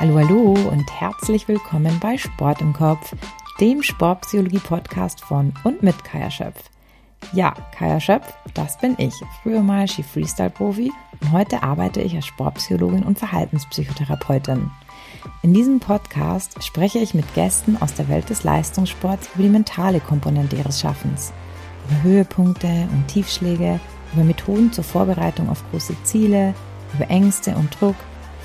Hallo, hallo und herzlich willkommen bei Sport im Kopf, dem Sportpsychologie-Podcast von und mit Kaya Schöpf. Ja, Kaya Schöpf, das bin ich, früher mal Ski-Freestyle-Profi und heute arbeite ich als Sportpsychologin und Verhaltenspsychotherapeutin. In diesem Podcast spreche ich mit Gästen aus der Welt des Leistungssports über die mentale Komponente ihres Schaffens, über Höhepunkte und Tiefschläge, über Methoden zur Vorbereitung auf große Ziele, über Ängste und Druck,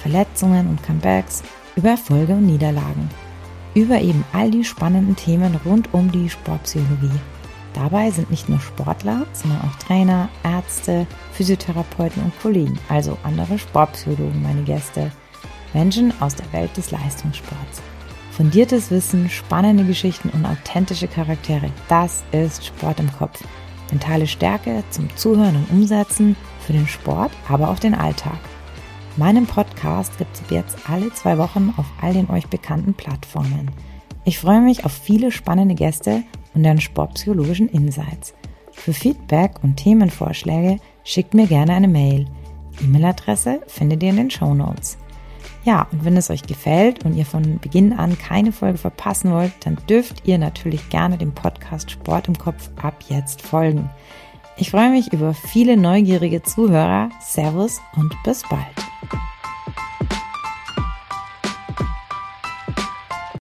Verletzungen und Comebacks, über Erfolge und Niederlagen, über eben all die spannenden Themen rund um die Sportpsychologie. Dabei sind nicht nur Sportler, sondern auch Trainer, Ärzte, Physiotherapeuten und Kollegen, also andere Sportpsychologen, meine Gäste. Menschen aus der Welt des Leistungssports. Fundiertes Wissen, spannende Geschichten und authentische Charaktere, das ist Sport im Kopf. Mentale Stärke zum Zuhören und Umsetzen für den Sport, aber auch den Alltag. Meinen Podcast gibt es jetzt alle zwei Wochen auf all den euch bekannten Plattformen. Ich freue mich auf viele spannende Gäste und deren sportpsychologischen Insights. Für Feedback und Themenvorschläge schickt mir gerne eine Mail. E-Mail-Adresse findet ihr in den Show Notes. Ja, und wenn es euch gefällt und ihr von Beginn an keine Folge verpassen wollt, dann dürft ihr natürlich gerne dem Podcast Sport im Kopf ab jetzt folgen. Ich freue mich über viele neugierige Zuhörer. Servus und bis bald.